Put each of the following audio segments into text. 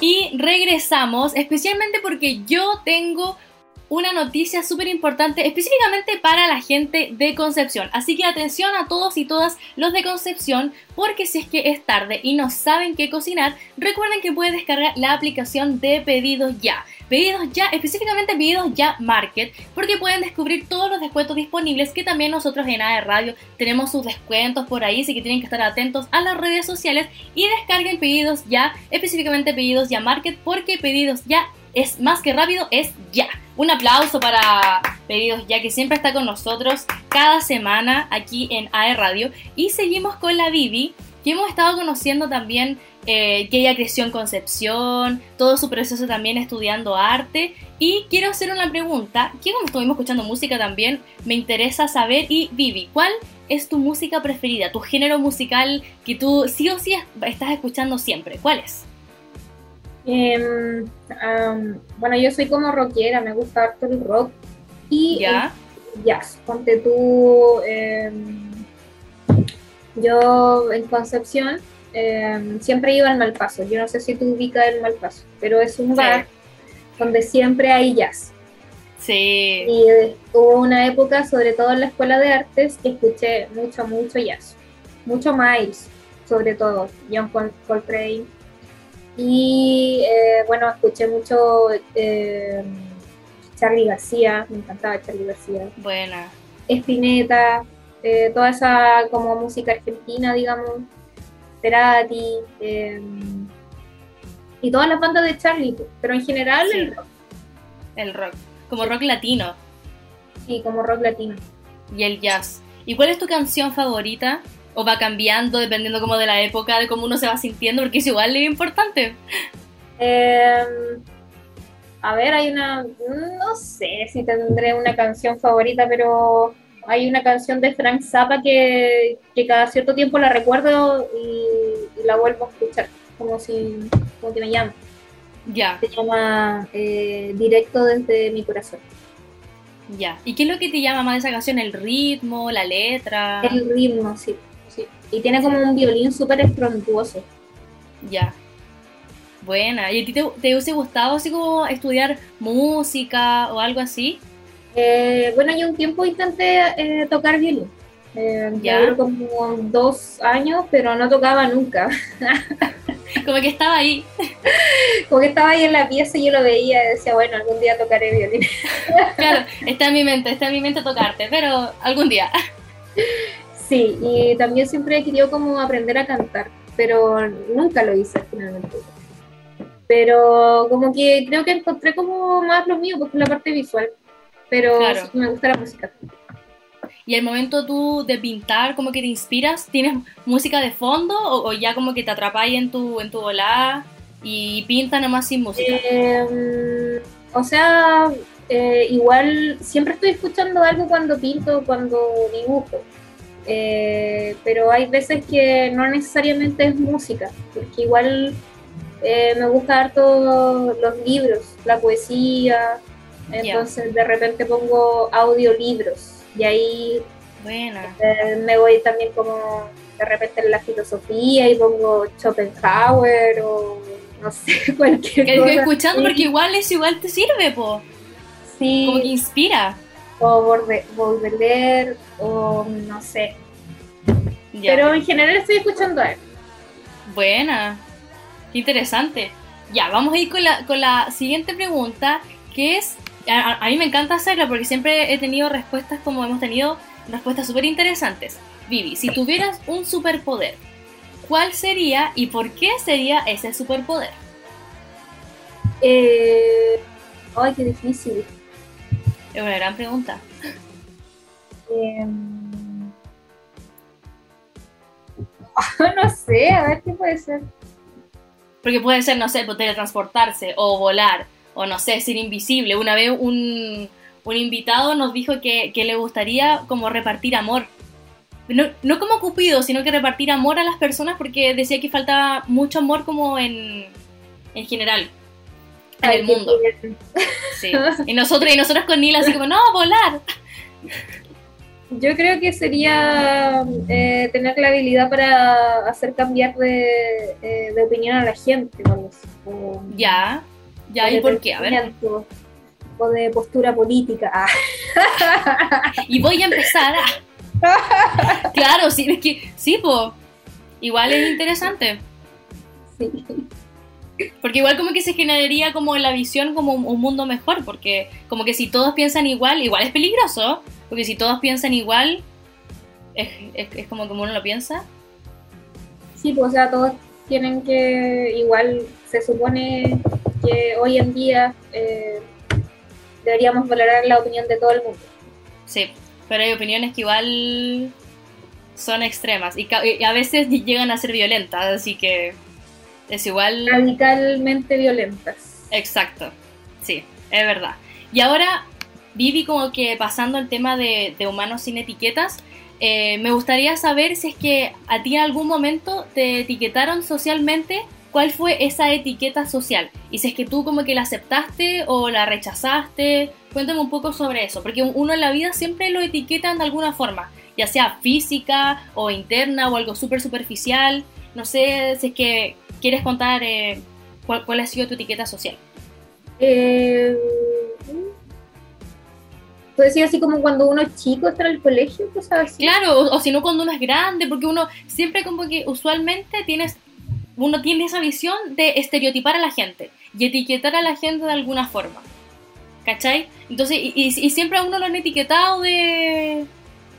Y regresamos, especialmente porque yo tengo una noticia súper importante específicamente para la gente de Concepción. Así que atención a todos y todas los de Concepción, porque si es que es tarde y no saben qué cocinar, recuerden que pueden descargar la aplicación de Pedidos Ya. Pedidos Ya, específicamente Pedidos Ya Market, porque pueden descubrir todos los descuentos disponibles que también nosotros en AE Radio tenemos sus descuentos por ahí, así que tienen que estar atentos a las redes sociales y descarguen Pedidos Ya, específicamente Pedidos Ya Market, porque Pedidos Ya es más que rápido, es ya. Un aplauso para Pedidos Ya, que siempre está con nosotros cada semana aquí en AE Radio. Y seguimos con la Vivi, que hemos estado conociendo también eh, que ella creció en Concepción, todo su proceso también estudiando arte. Y quiero hacer una pregunta, que como estuvimos escuchando música también, me interesa saber. Y Vivi, ¿cuál es tu música preferida? Tu género musical que tú sí o sí estás escuchando siempre. ¿Cuál es? Em, bueno, yo soy como rockera, me gusta harto el rock y ¿Ya? el jazz. Ponte tú, em, yo en Concepción em, siempre iba al Malpaso. Yo no sé si tú ubicas el Malpaso, pero es un bar donde siempre hay jazz. Sí. Y hubo una época, sobre todo en la escuela de artes, que escuché mucho, mucho jazz. Mucho Miles, sobre todo. John Coltrane y eh, bueno, escuché mucho eh, Charlie García, me encantaba Charlie García. Buena. Espineta, eh, toda esa como música argentina, digamos, Terati, y todas las bandas de Charlie, pero en general el rock. El rock, como rock latino. Sí, como rock latino. Y el jazz. ¿Y cuál es tu canción favorita? O va cambiando dependiendo como de la época, de cómo uno se va sintiendo, porque es igual es importante. Em, a ver, hay una, no sé si tendré una canción favorita, pero hay una canción de Frank Zappa que, cada cierto tiempo la recuerdo y, la vuelvo a escuchar, como si, como que me llama. Ya. Se llama eh, Directo desde mi corazón. Ya. ¿Y qué es lo que te llama más de esa canción? ¿El ritmo, la letra? El ritmo, sí. Y tiene como un violín súper estrontuoso. Ya. Buena. ¿Y a ti te, te hubiese gustado así como estudiar música o algo así? Eh, bueno, yo un tiempo intenté eh, tocar violín. Eh, ya. como dos años, pero no tocaba nunca. como que estaba ahí. como que estaba ahí en la pieza y yo lo veía y decía, bueno, algún día tocaré violín. claro, está en mi mente, está en mi mente tocarte, pero algún día. Sí, y también siempre he querido como aprender a cantar, pero nunca lo hice finalmente. Pero como que creo que encontré como más lo mío, porque es la parte visual, pero me gusta la música. Y el momento tú de pintar, como que te inspiras, ¿tienes música de fondo o, ya como que te atrapáis en tu, en tu volada y pinta nomás sin música? Em, o sea, eh, igual siempre estoy escuchando algo cuando pinto, cuando dibujo. Eh, pero hay veces que no necesariamente es música, porque igual eh, me gusta harto los libros, la poesía, entonces de repente pongo audiolibros y ahí eh, me voy también como de repente en la filosofía y pongo Schopenhauer o no sé, cualquier que cosa. escuchando porque igual eso igual te sirve, po. Sí. Como que inspira o Baudelaire o no sé. Pero en general estoy escuchando a él. Buena, qué interesante. Ya, vamos a ir con la, con la siguiente pregunta, que es, a, mí me encanta hacerla porque siempre he tenido respuestas como hemos tenido, respuestas súper interesantes. Vivi, si tuvieras un superpoder, ¿cuál sería y por qué sería ese superpoder? Eh, ay, qué difícil. Es una gran pregunta. Em, no sé, a ver qué puede ser. Porque puede ser, no sé, pues, teletransportarse o volar o no sé, ser invisible. Una vez un, un invitado nos dijo que, le gustaría como repartir amor. No, no, como Cupido, sino que repartir amor a las personas porque decía que faltaba mucho amor como en, en general en el mundo. Sí. Y nosotros, y nosotros con Nila así como, no, volar. yo creo que sería eh, tener la habilidad para hacer cambiar de, eh, de opinión a la gente. vamos, o- Ya, ya, ¿y por qué? A ver. O de postura política. Ah, Y voy a empezar a... Claro, sí, es que, sí, po. Igual es interesante. sí. Porque igual como que se generaría como la visión como un, un mundo mejor, porque como que si todos piensan igual, igual es peligroso, porque si todos piensan igual, es, es, es como como uno lo piensa. Sí, pues, o sea, todos tienen que, igual se supone que hoy en día eh, deberíamos valorar la opinión de todo el mundo. Sí, pero hay opiniones que igual son extremas y, y a veces llegan a ser violentas, así que es igual... Radicalmente violentas. Exacto, sí, es verdad. Y ahora, Vivi, como que pasando al tema de, de humanos sin etiquetas, eh, me gustaría saber si es que a ti en algún momento te etiquetaron socialmente, ¿cuál fue esa etiqueta social? Y si es que tú como que la aceptaste o la rechazaste, cuéntame un poco sobre eso, porque uno en la vida siempre lo etiquetan de alguna forma, ya sea física o interna o algo súper superficial. No sé si es que quieres contar eh, cuál, cuál ha sido tu etiqueta social. Eh, decir así como cuando uno es chico está en el colegio, cosas así. Claro, o, o si no cuando uno es grande, porque uno siempre como que usualmente tienes, uno tiene esa visión de estereotipar a la gente y etiquetar a la gente de alguna forma. ¿Cachai? Entonces, y, y- y siempre a uno lo han etiquetado de,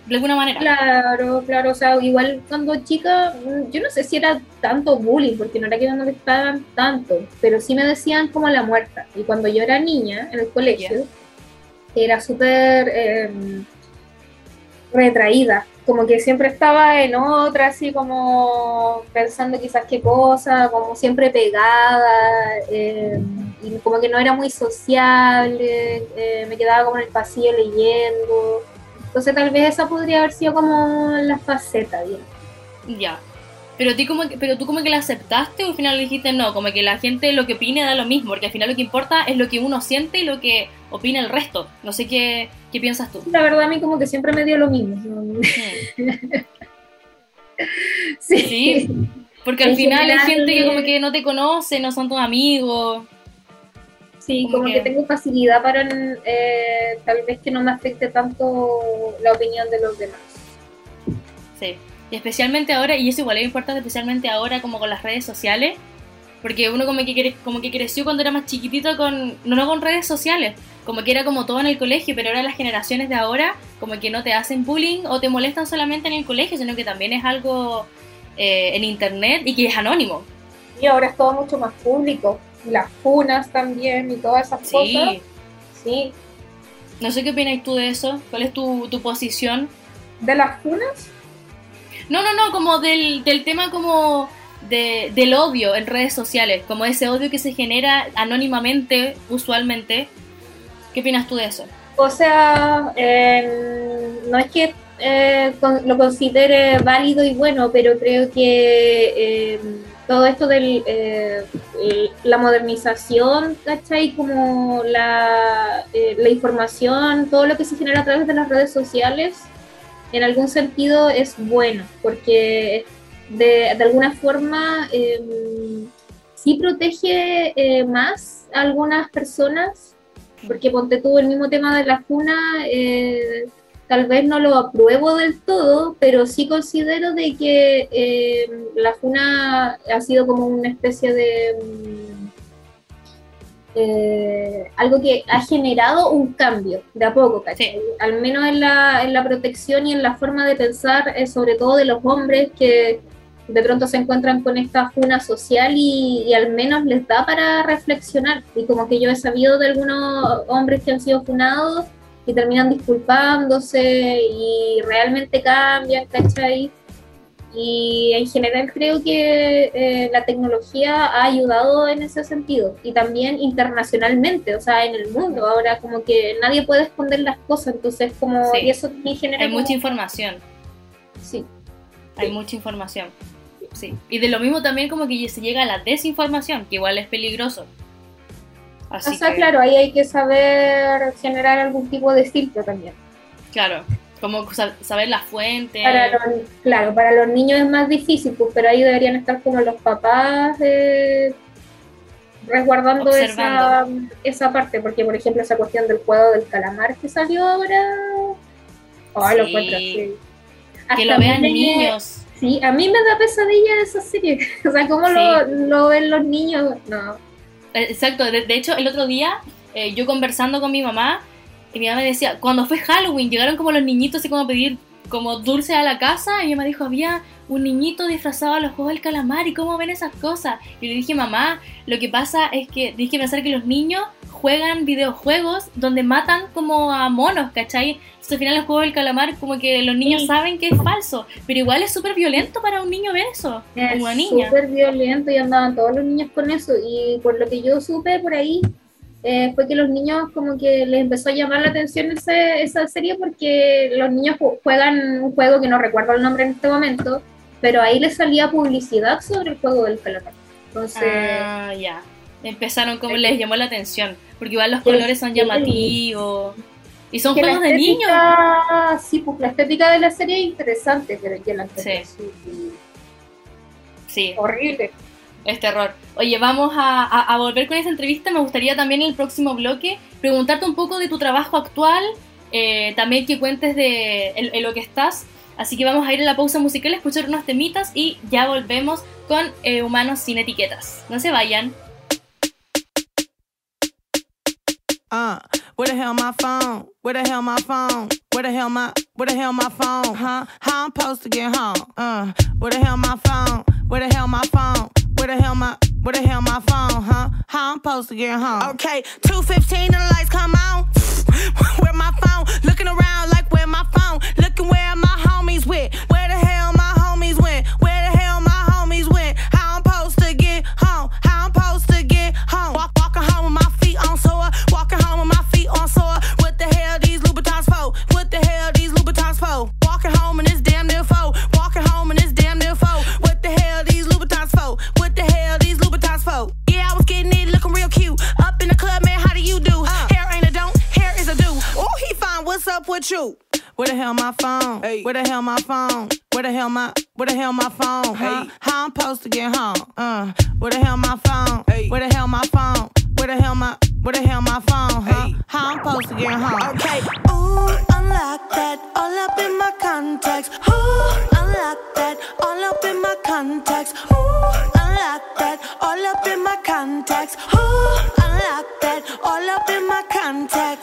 de alguna manera. Claro, claro, o sea, igual cuando chica, mm, yo no sé si era tanto bullying, porque no era que me molestaban tanto, pero sí me decían como la muerta. Y cuando yo era niña en el colegio, era súper eh, retraída, como que siempre estaba en otra, así como pensando quizás qué cosa, como siempre pegada, eh, y como que no era muy sociable, eh, me quedaba como en el pasillo leyendo. Entonces tal vez esa podría haber sido como la faceta, digamos. Ya. Pero, ti como que, pero tú como que la aceptaste o al final dijiste no, como que la gente lo que opine da lo mismo, porque al final lo que importa es lo que uno siente y lo que opina el resto. No sé qué, qué piensas tú. La verdad a mí como que siempre me dio lo mismo. Sí. Sí, porque al En final hay general, gente que como eh, que no te conoce, no son tus amigos. Sí, Como como que- que tengo facilidad para eh, tal vez que no me afecte tanto la opinión de los demás. Sí. Y especialmente ahora, y eso igual es importante, especialmente ahora como con las redes sociales, porque uno como que, como que creció cuando era más chiquitito con, no, no con redes sociales, como que era como todo en el colegio, pero ahora las generaciones de ahora como que no te hacen bullying o te molestan solamente en el colegio, sino que también es algo eh, en internet y que es anónimo. Y ahora es todo mucho más público. Las funas también y todas esas cosas. Sí. Sí. No sé qué opinas tú de eso, cuál es tu, tu posición. ¿De las funas? No, no, no, como del, del tema como de, del odio en redes sociales, como ese odio que se genera anónimamente, usualmente. ¿Qué opinas tú de eso? O sea, eh, no es que eh, con- lo considere válido y bueno, pero creo que eh, todo esto de la modernización, ¿cachai? Como la, eh, la información, todo lo que se genera a través de las redes sociales, en algún sentido es bueno, porque de, de alguna forma eh, sí protege eh, más a algunas personas porque ponte tú el mismo tema de la funa, eh, tal vez no lo apruebo del todo, pero sí considero de que eh, la funa ha sido como una especie de mm, eh, algo que ha generado un cambio de a poco, ¿cachai? Al menos en la, en la protección y en la forma de pensar, eh, sobre todo de los hombres que de pronto se encuentran con esta funa social y, y, al menos les da para reflexionar. Y como que yo he sabido de algunos hombres que han sido funados y terminan disculpándose y realmente cambian, ¿cachai? Y en general creo que eh, la tecnología ha ayudado en ese sentido y también internacionalmente, o sea, en el mundo. Ahora como que nadie puede esconder las cosas, entonces como... Sí. Y eso en general... Hay como- mucha información, Sí. hay Sí. mucha información. Sí. Y de lo mismo también como que se llega a la desinformación, que igual es peligroso. Así o sea, que, claro, ahí hay que saber generar algún tipo de filtro también. Claro. Como saber la fuente. claro, para los niños es más difícil, pues, pero ahí deberían estar como los papás eh, resguardando esa, esa parte, porque por ejemplo esa cuestión del juego del calamar que salió ahora, oh, lo encuentro Que lo vean niños. Sí, a mí me da pesadilla esa serie. o sea, ¿cómo lo, ven los niños? No. Eh, exacto, de, hecho el otro día eh, yo conversando con mi mamá, y mi mamá me decía, cuando fue Halloween, llegaron como los niñitos así como a pedir como dulce a la casa, y mi mamá dijo, había un niñito disfrazado a los juegos del calamar, ¿y cómo ven esas cosas? Y le dije, mamá, lo que pasa es que tienes que pensar que los niños juegan videojuegos donde matan como a monos, ¿cachai? Entonces al final el juego del calamar como que los niños saben que es falso, pero igual es súper violento para un niño ver eso, es como una niña. súper violento y andaban todos los niños con eso y por lo que yo supe por ahí eh, fue que los niños como que les empezó a llamar la atención ese, esa serie porque los niños juegan un juego que no recuerdo el nombre en este momento, pero ahí les salía publicidad sobre el juego del calamar. Entonces, ah, ya. Empezaron como les llamó la atención, porque igual los colores son llamativos. Y son juegos de niños. Sí, pues la estética de la serie es interesante, pero que la sí. sí. Horrible. Es terror. Oye, vamos a, volver con esa entrevista. Me gustaría también en el próximo bloque preguntarte un poco de tu trabajo actual, eh, también que cuentes de lo que estás. Así que vamos a ir a la pausa musical, a escuchar unos temitas y ya volvemos con eh, Humanos sin Etiquetas. No se vayan. Uh, where the hell my phone? Where the hell my phone? Where the hell my where the hell my phone? Huh? How I'm supposed to get home? Uh, where the hell my phone? Where the hell my phone? Where the hell my where the hell my phone? Huh? How I'm supposed to get home? Okay, two fifteen and the lights come on. where my phone? Looking around like where my phone? Looking where my homies with? With you? Where the hell my phone? Hey. Where the hell my phone? Where the hell my Where the hell my phone? Huh? Hey. How I'm supposed to get home? Uh, where the hell my phone? Hey. Where the hell my phone? Where the hell my Where the hell my phone? Huh? Hey. How I'm supposed to get home? Okay. Ooh, unlock that all up in my contacts. Ooh, unlock that all up in my contacts. Ooh, unlock that all up in my contacts. Ooh, unlock that all up in my contacts.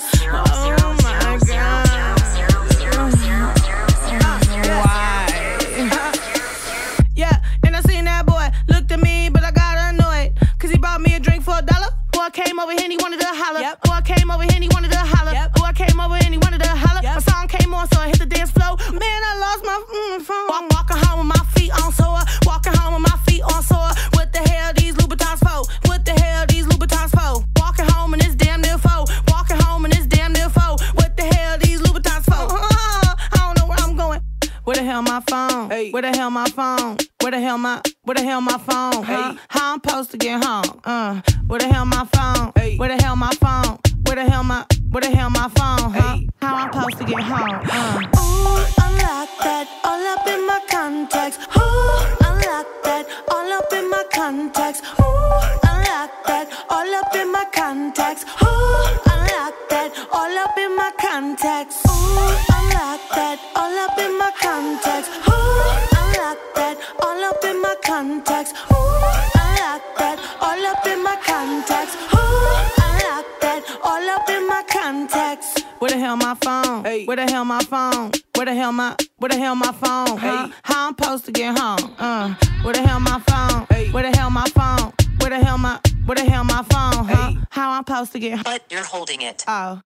Boy came over here and he wanted to holler. Yep. Boy came over here and he wanted to holler. Yep. Boy came over here and he wanted to holler. Yep. My song came on, so I hit the dance floor. Man, I lost my mm, phone. Walk, walking home with my feet on sore. Walking home with my feet on sore. What the hell these Louboutins for? What the hell these Louboutins for? Walking home and it's damn near foe. Walking home and it's damn near foe. What the hell these Louboutins for? Uh, I don't know where I'm going. Where the hell my phone? Hey. Where the hell my phone? Where the hell my Where the hell my phone? Huh? Hey. How I'm supposed to get home? Uh, where the hell my phone? Hey. Where the hell my phone? Where the hell my Where the hell my phone? Huh? Hey. How I'm supposed to get home? Uh. Ooh, unlock that all up in my contacts. Ooh, unlock that all up in my contacts. Ooh, unlock that all up in my contacts. Ooh, unlock that all up in my contacts. Ooh, unlock that all up in my contacts. The hell my phone? Hey. Where the hell my phone? Where the hell my Where the hell my phone? Huh? Hey. How I'm supposed to get home? Uh, where the hell my phone? Hey. Where the hell my phone? Where the hell my Where the hell my phone? Huh? Hey. How I'm supposed to get home? But you're holding it. Oh.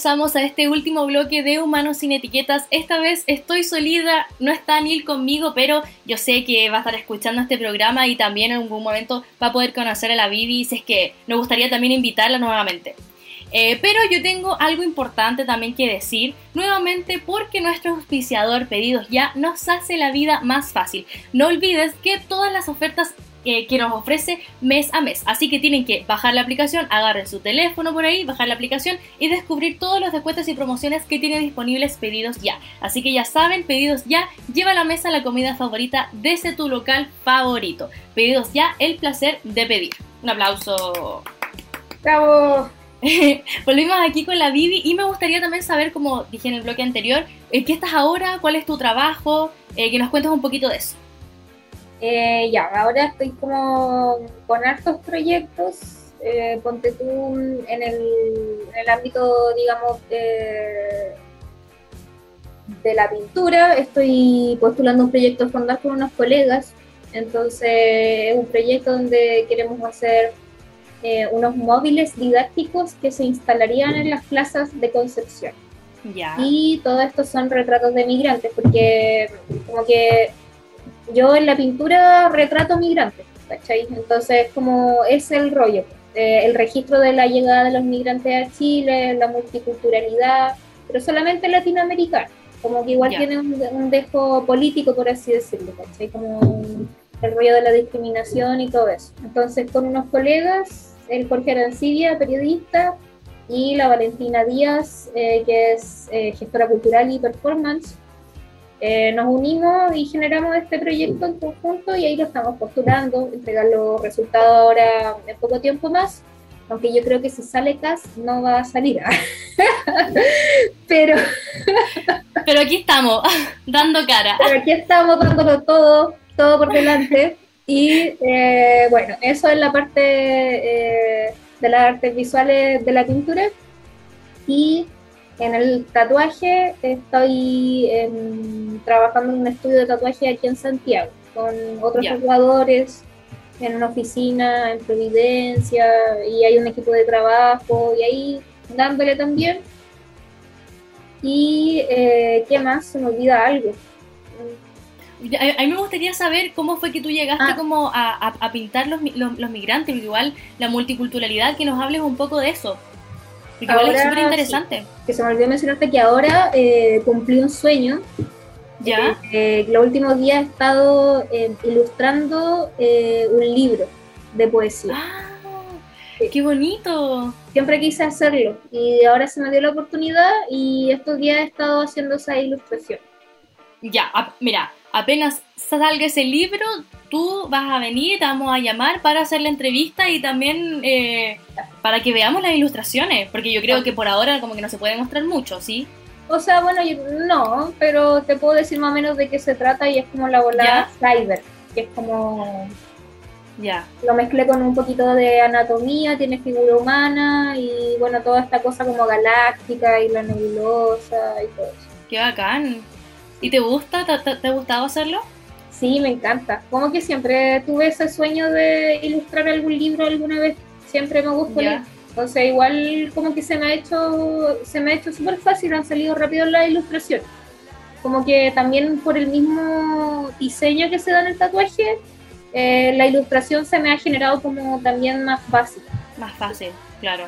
Regresamos a este último bloque de Humanos sin Etiquetas. Esta vez estoy solida, no está Neil conmigo, pero yo sé que va a estar escuchando este programa y también en algún momento va a poder conocer a la Vivi, si es que nos gustaría también invitarla nuevamente. Eh, pero yo tengo algo importante también que decir, nuevamente porque nuestro auspiciador Pedidos Ya nos hace la vida más fácil. No olvides que todas las ofertas eh, que nos ofrece mes a mes. Así que tienen que bajar la aplicación, agarren su teléfono por ahí, bajar la aplicación y descubrir todos los descuentos y promociones que tiene disponibles Pedidos Ya. Así que ya saben, Pedidos Ya lleva a la mesa la comida favorita desde tu local favorito. Pedidos Ya, el placer de pedir. Un aplauso. Bravo. Volvimos aquí con la Vivi y me gustaría también saber, como dije en el bloque anterior, ¿en qué estás ahora? ¿Cuál es tu trabajo? Eh, que nos cuentes un poquito de eso. Eh, ya, ahora estoy como con hartos proyectos. eh, ponte tú en el, en el ámbito, digamos, de, de la pintura. Estoy postulando un proyecto fondar con unos colegas. Entonces, es un proyecto donde queremos hacer eh, unos móviles didácticos que se instalarían en las plazas de Concepción. Ya. Y todo esto son retratos de migrantes, porque como que yo en la pintura retrato migrantes, ¿cachai? Entonces, como es el rollo, eh, el registro de la llegada de los migrantes a Chile, la multiculturalidad, pero solamente latinoamericano, como que igual tiene un, un dejo político, por así decirlo, ¿cachai? Como el rollo de la discriminación y todo eso. Entonces, con unos colegas, el Jorge Arancibia, periodista, y la Valentina Díaz, eh, que es eh, gestora cultural y performance. Eh, nos unimos y generamos este proyecto en conjunto y ahí lo estamos postulando, entregar los resultados ahora en poco tiempo más, aunque yo creo que si sale CAS no va a salir. pero, Pero aquí estamos, dando cara. pero aquí estamos dándolo todo, todo por delante. Y eh, bueno, eso es la parte eh, de las artes visuales de la pintura. Y en el tatuaje estoy em, trabajando en un estudio de tatuaje aquí en Santiago, con otros Ya. tatuadores, en una oficina, en Providencia, y hay un equipo de trabajo, y ahí dándole también. Y eh, qué más, se me olvida algo. A, a mí me gustaría saber cómo fue que tú llegaste Ah. como a, a- a pintar los, los, los migrantes, igual la multiculturalidad, que nos hables un poco de eso. Igual es súper interesante. Que se me olvidó mencionarte que ahora eh, cumplí un sueño. ¿Ya? Eh, los últimos días he estado eh, ilustrando eh, un libro de poesía. ¡Ah! Sí. ¡Qué bonito! Siempre quise hacerlo y ahora se me dio la oportunidad y estos días he estado haciendo esa ilustración. Ya, a- mira, apenas salga ese libro, tú vas a venir, te vamos a llamar para hacer la entrevista y también eh, para que veamos las ilustraciones, porque yo creo que por ahora como que no se puede mostrar mucho, ¿sí? O sea, bueno, yo- no, pero te puedo decir más o menos de qué se trata y es como la volada cyber, que es como Ya. lo mezclé con un poquito de anatomía, tiene figura humana y bueno, toda esta cosa como galáctica y la nebulosa y todo eso. Qué bacán. ¿Y te gusta? ¿Te, te- te ha gustado hacerlo? Sí, me encanta. Como que siempre tuve ese sueño de ilustrar algún libro alguna vez. Siempre me gustó Ya. leer. Entonces igual como que se me ha hecho se me ha hecho súper fácil, han salido rápido las ilustraciones. Como que también por el mismo diseño que se da en el tatuaje, eh, la ilustración se me ha generado como también más fácil. Más fácil, claro.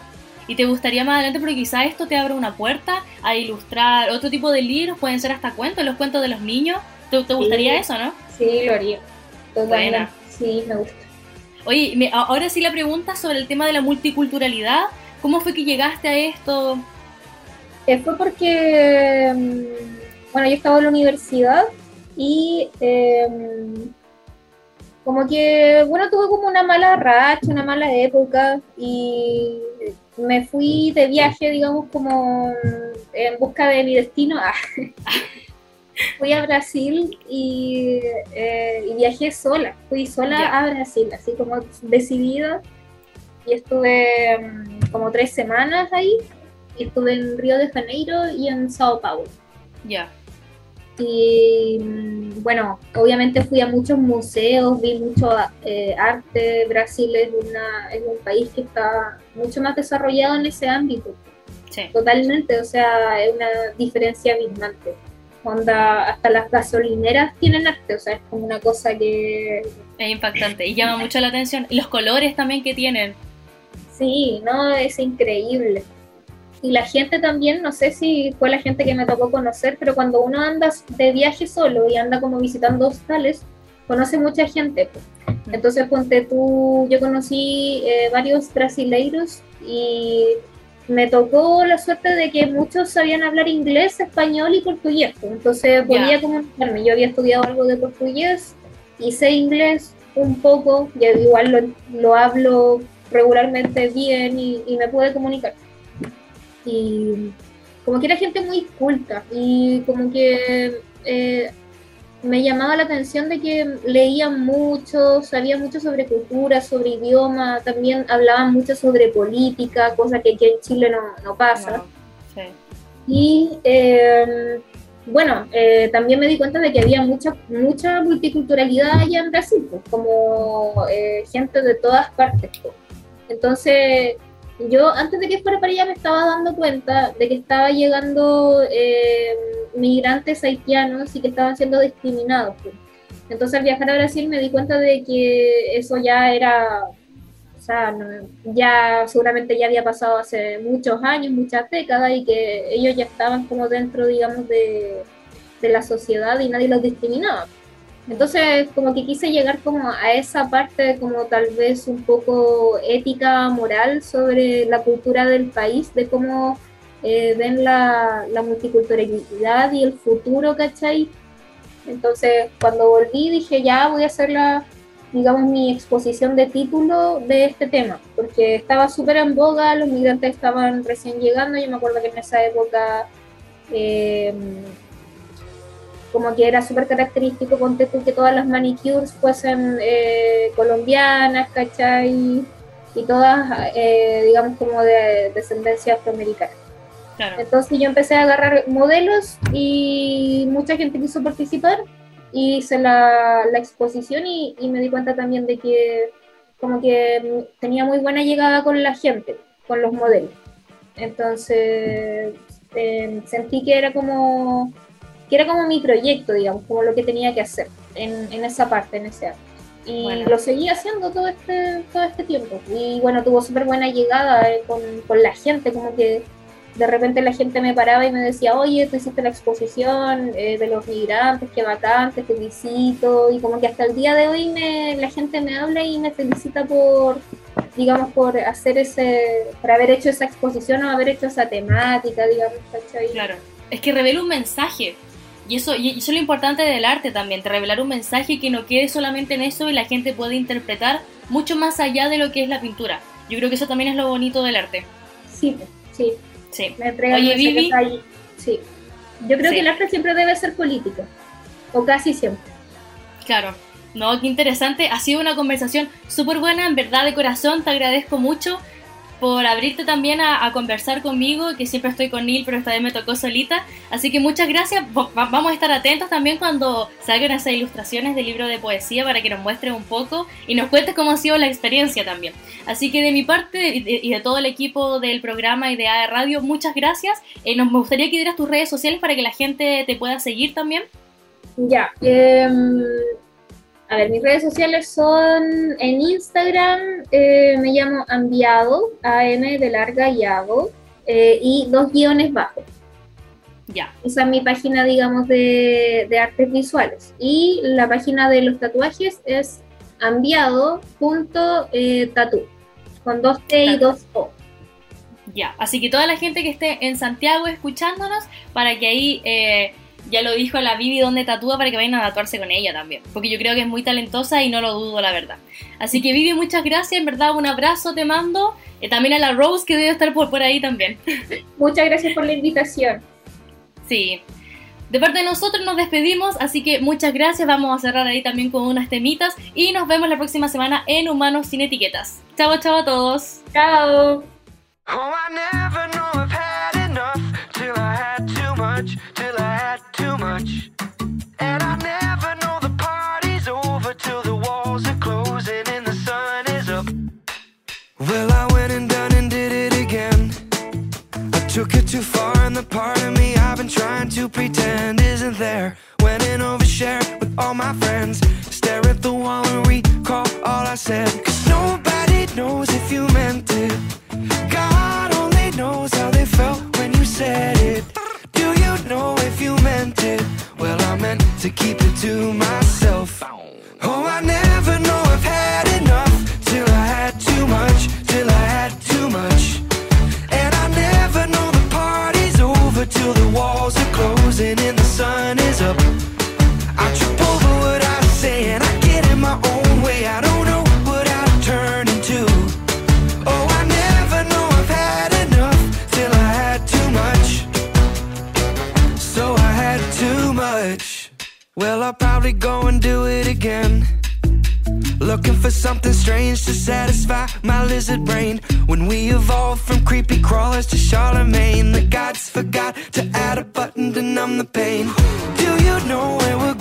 ¿Y te gustaría más adelante, porque quizá esto te abra una puerta a ilustrar otro tipo de libros, pueden ser hasta cuentos, los cuentos de los niños? ¿Te, te gustaría Sí. eso, no? Sí, lo haría. Totalmente. Buena. Sí, me gusta. Oye, me- ahora sí la pregunta sobre el tema de la multiculturalidad. ¿Cómo fue que llegaste a esto? Eh, fue porque, mm, bueno, yo estaba en la universidad y eh, como que, bueno, tuve como una mala racha, una mala época y me fui de viaje, digamos, como en busca de mi destino. Ah. Fui a Brasil y, eh, y viajé sola, fui sola a Brasil, así como decidida. Y estuve mm, como tres semanas ahí estuve en Río de Janeiro y en Sao Paulo. Ya, Y mm, bueno, obviamente fui a muchos museos, vi mucho eh, arte. Brasil es, una, es un país que está mucho más desarrollado en ese ámbito, sí. totalmente. O sea, es una diferencia abismante. Onda, hasta las gasolineras tienen arte, o sea, es como una cosa que Es impactante y llama mucho la atención. Y los colores también que tienen. Sí, no, es increíble. Y la gente también, no sé si fue la gente que me tocó conocer, pero cuando uno anda de viaje solo y anda como visitando hostales, conoce mucha gente. pues. Entonces, ponte tú, yo conocí eh, varios brasileiros y me tocó la suerte de que muchos sabían hablar inglés, español y portugués. pues. Entonces, podía comunicarme. Yo había estudiado algo de portugués sé inglés un poco, y igual lo, lo hablo regularmente bien y, y me pude comunicar. Y como que era gente muy culta y como que eh, me llamaba la atención de que leían mucho, sabían mucho sobre cultura, sobre idioma, también hablaban mucho sobre política, cosa que aquí en Chile no, no pasa. Sí. Y eh, bueno, eh, también me di cuenta de que había mucha, mucha multiculturalidad allá en Brasil, pues, como eh, gente de todas partes. pues. Entonces, yo antes de que fuera para allá me estaba dando cuenta de que estaba llegando eh, migrantes haitianos y que estaban siendo discriminados. pues. Entonces, al viajar a Brasil me di cuenta de que eso ya era o sea, no- ya seguramente ya había pasado hace muchos años, muchas décadas, y que ellos ya estaban como dentro, digamos, de, de la sociedad y nadie los discriminaba. Entonces, como que quise llegar como a esa parte como tal vez un poco ética, moral sobre la cultura del país, de cómo eh, ven la, la multiculturalidad y el futuro, ¿cachai? Entonces, cuando volví dije, ya voy a hacer la, digamos, mi exposición de título de este tema, porque estaba súper en boga, los migrantes estaban recién llegando, yo me acuerdo que en esa época eh, como que era súper característico, ponte tú que todas las manicures fuesen eh, colombianas, ¿cachai? Y todas, eh, digamos, como de descendencia afroamericana. Claro. Entonces yo empecé a agarrar modelos y mucha gente quiso participar y hice la, la exposición y, y me di cuenta también de que como que tenía muy buena llegada con la gente, con los modelos. Entonces eh, sentí que era como que era como mi proyecto, digamos, como lo que tenía que hacer en, en esa parte, en ese arte. Y Bueno. lo seguí haciendo todo este, todo este tiempo. Y bueno, tuvo súper buena llegada eh, con, con la gente, como que de repente la gente me paraba y me decía, oye, tú hiciste la exposición eh, de los migrantes, qué bacán, te felicito, y como que hasta el día de hoy me, la gente me habla y me felicita por, digamos, por hacer ese, por haber hecho esa exposición o haber hecho esa temática, digamos, ¿cachai? Claro. Es que revela un mensaje. Y eso, y eso es lo importante del arte también, de revelar un mensaje que no quede solamente en eso y la gente puede interpretar mucho más allá de lo que es la pintura. Yo creo que eso también es lo bonito del arte. Sí, sí, Sí. me Oye, Vivi. Sí. Yo creo Sí. que el arte siempre debe ser político, o casi siempre. Claro. No, qué interesante. Ha sido una conversación súper buena, en verdad de corazón. Te agradezco mucho por abrirte también a, conversar conmigo, que siempre estoy con Neil, pero esta vez me tocó solita. Así que muchas gracias. Va- va- Vamos a estar atentos también cuando salgan esas ilustraciones del libro de poesía para que nos muestres un poco y nos cuentes cómo ha sido la experiencia también. Así que de mi parte y de, todo el equipo del programa y de AE Radio, muchas gracias. Eh, nos, me gustaría que dieras tus redes sociales para que la gente te pueda seguir también. Ya. em, A ver, mis redes sociales son en Instagram, eh, me llamo Ambiado, AM de larga y hago, eh, y dos guiones bajos. Ya. Esa es mi página, digamos, de, de artes visuales. Y la página de los tatuajes es ambiado.tatu, con dos T y dos O. Ya, así que toda la gente que esté en Santiago escuchándonos, para que ahí, eh, ya lo dijo la Vivi donde tatúa, para que vayan a tatuarse con ella también, porque yo creo que es muy talentosa y no lo dudo, la verdad. Así que Vivi, muchas gracias, en verdad, un abrazo te mando, Eh, también a la Rose que debe estar por, por ahí también. Muchas gracias por la invitación. Sí. De parte de nosotros nos despedimos, así que muchas gracias, vamos a cerrar ahí también con unas temitas y nos vemos la próxima semana en Humanos sin Etiquetas. Chao, chao a todos. Chao. Oh, too much, and I We evolved from creepy crawlers to Charlemagne, the gods forgot to add a button to numb the pain. Do you know where we're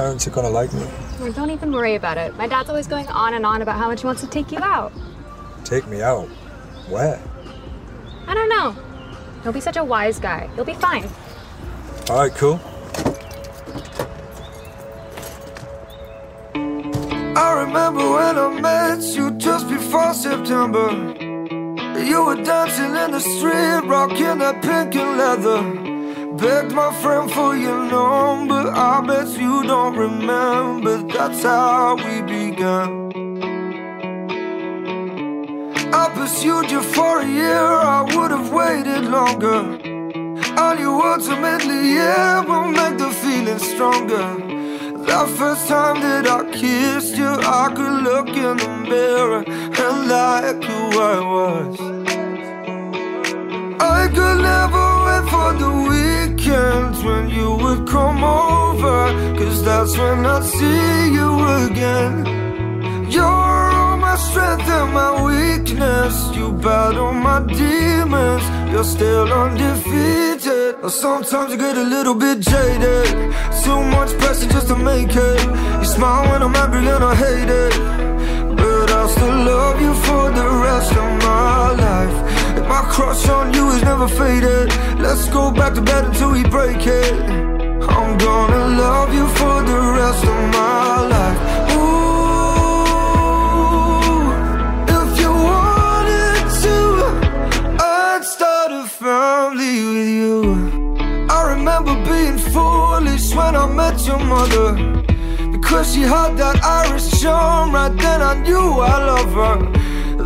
parents are gonna like me? Well, don't even worry about it. My dad's always going on and on about how much he wants to take you out. Take me out? Where? I don't know. He'll be such a wise guy. You'll be fine. Alright, cool. I remember when I met you just before September. You were dancing in the street, rocking that pink and leather. Begged my friend for your number. I bet you don't remember. That's how we began. I pursued you for a year. I would have waited longer. All you ultimately, yeah, will make the feeling stronger. The first time that I kissed you, I could look in the mirror and like who I was. I could never for the weekend weekends when you would come over. Cause that's when I'd see you again. You're all my strength and my weakness. You battle my demons. You're still undefeated. Sometimes you get a little bit jaded. Too much pressure just to make it. You smile when I'm angry and I hate it. But I'll still love you for the rest of my life. My crush on you is never faded, let's go back to bed until we break it. I'm gonna love you for the rest of my life. Ooh, if you wanted to, I'd start a family with you. I remember being foolish when I met your mother. Because she had that Irish charm, right then I knew I love her.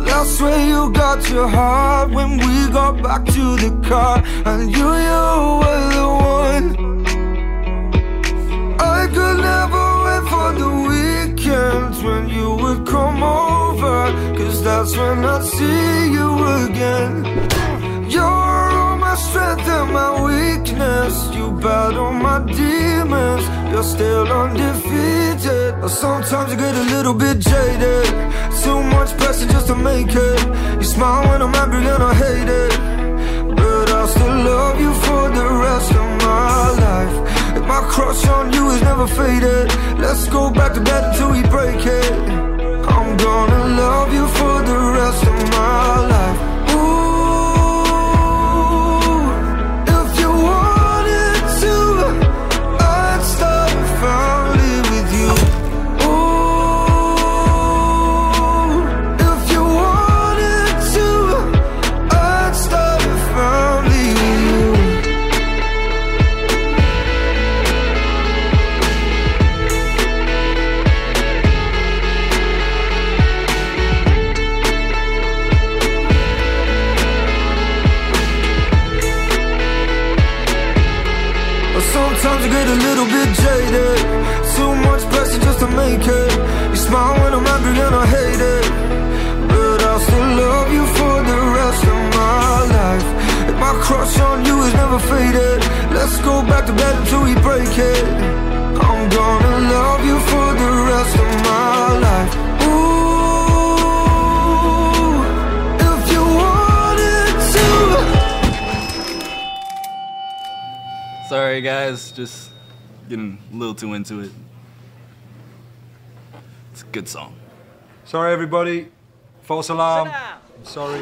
That's where you got your heart when we got back to the car. And you, you were the one. I could never wait for the weekends when you would come over. Cause that's when I'd see you again. My strength and my weakness. You battle my demons. You're still undefeated. Sometimes you get a little bit jaded. Too much pressure just to make it. You smile when I'm angry and I hate it. But I'll still love you for the rest of my life. If my crush on you is never faded, let's go back to bed until we break it. I'm gonna love Sorry, guys, just getting a little too into it. It's a good song. Sorry, everybody. False alarm. I'm sorry.